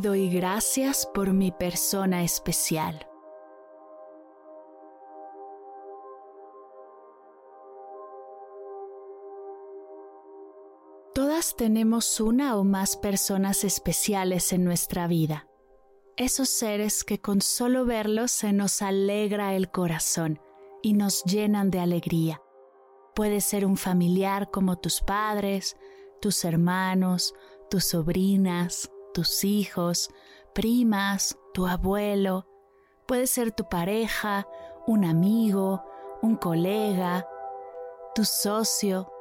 Doy gracias por mi persona especial. Todas tenemos una o más personas especiales en nuestra vida. Esos seres que con solo verlos se nos alegra el corazón y nos llenan de alegría. Puede ser un familiar como tus padres, tus hermanos, tus sobrinas, tus hijos, primas, tu abuelo, puede ser tu pareja, un amigo, un colega, tu socio.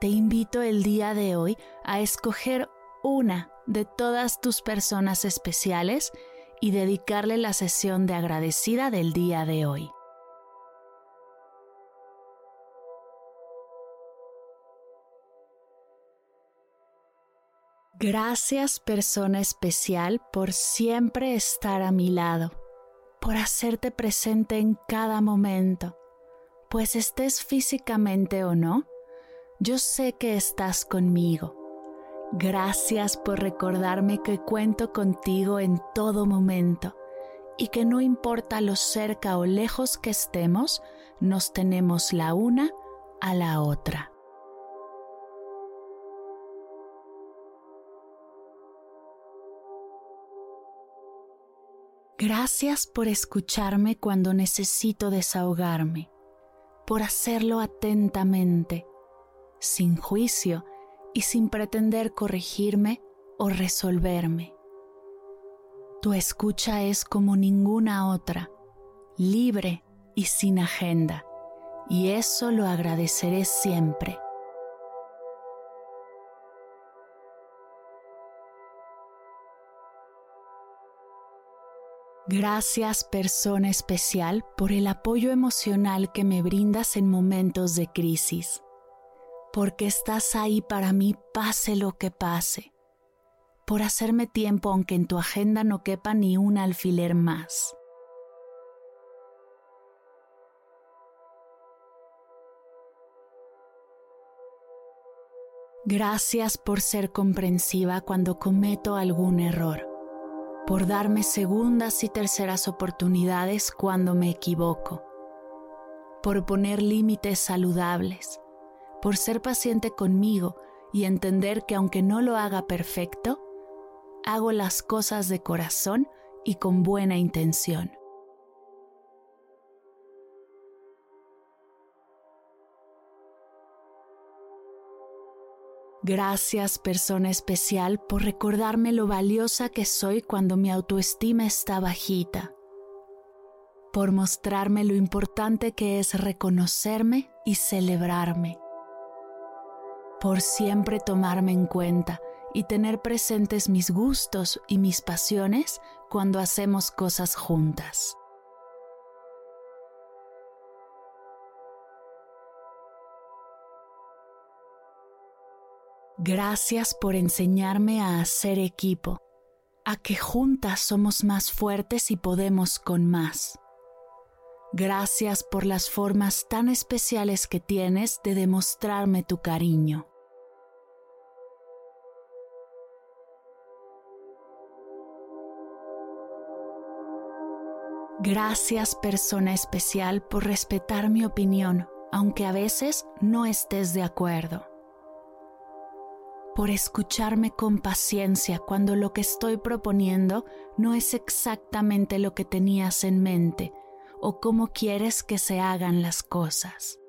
Te invito el día de hoy a escoger una de todas tus personas especiales y dedicarle la sesión de agradecida del día de hoy. Gracias persona especial por siempre estar a mi lado, por hacerte presente en cada momento, pues estés físicamente o no, yo sé que estás conmigo. Gracias por recordarme que cuento contigo en todo momento y que no importa lo cerca o lejos que estemos, nos tenemos la una a la otra. Gracias por escucharme cuando necesito desahogarme, por hacerlo atentamente, sin juicio y sin pretender corregirme o resolverme. Tu escucha es como ninguna otra, libre y sin agenda, y eso lo agradeceré siempre. Gracias persona especial por el apoyo emocional que me brindas en momentos de crisis, porque estás ahí para mí pase lo que pase, por hacerme tiempo aunque en tu agenda no quepa ni un alfiler más. Gracias por ser comprensiva cuando cometo algún error por darme segundas y terceras oportunidades cuando me equivoco, por poner límites saludables, por ser paciente conmigo y entender que aunque no lo haga perfecto, hago las cosas de corazón y con buena intención. Gracias persona especial por recordarme lo valiosa que soy cuando mi autoestima está bajita, por mostrarme lo importante que es reconocerme y celebrarme, por siempre tomarme en cuenta y tener presentes mis gustos y mis pasiones cuando hacemos cosas juntas. Gracias por enseñarme a hacer equipo, a que juntas somos más fuertes y podemos con más. Gracias por las formas tan especiales que tienes de demostrarme tu cariño. Gracias persona especial por respetar mi opinión, aunque a veces no estés de acuerdo. Por escucharme con paciencia cuando lo que estoy proponiendo no es exactamente lo que tenías en mente o cómo quieres que se hagan las cosas.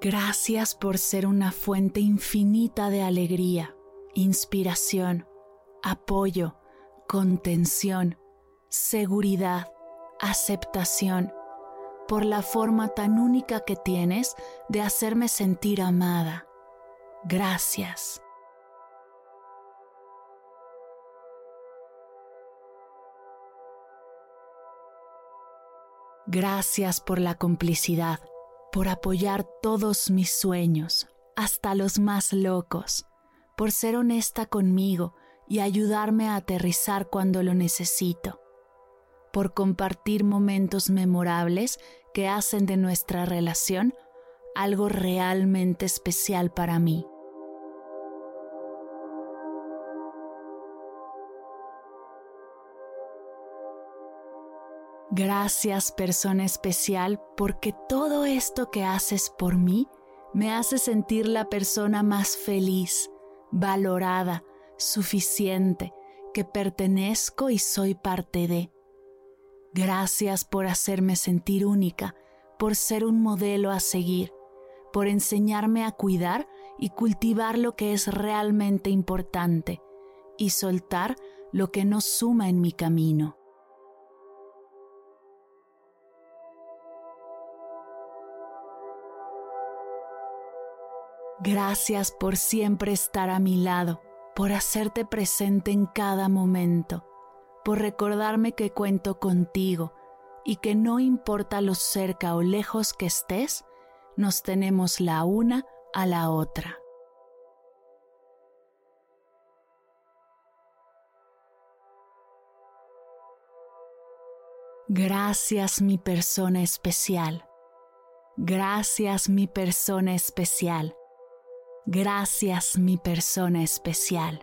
Gracias por ser una fuente infinita de alegría, inspiración, apoyo, contención, seguridad, aceptación, por la forma tan única que tienes de hacerme sentir amada. Gracias. Gracias por la complicidad por apoyar todos mis sueños, hasta los más locos, por ser honesta conmigo y ayudarme a aterrizar cuando lo necesito, por compartir momentos memorables que hacen de nuestra relación algo realmente especial para mí. Gracias persona especial porque todo esto que haces por mí me hace sentir la persona más feliz, valorada, suficiente, que pertenezco y soy parte de. Gracias por hacerme sentir única, por ser un modelo a seguir, por enseñarme a cuidar y cultivar lo que es realmente importante y soltar lo que no suma en mi camino. Gracias por siempre estar a mi lado, por hacerte presente en cada momento, por recordarme que cuento contigo y que no importa lo cerca o lejos que estés, nos tenemos la una a la otra. Gracias mi persona especial. Gracias mi persona especial Gracias mi persona especial.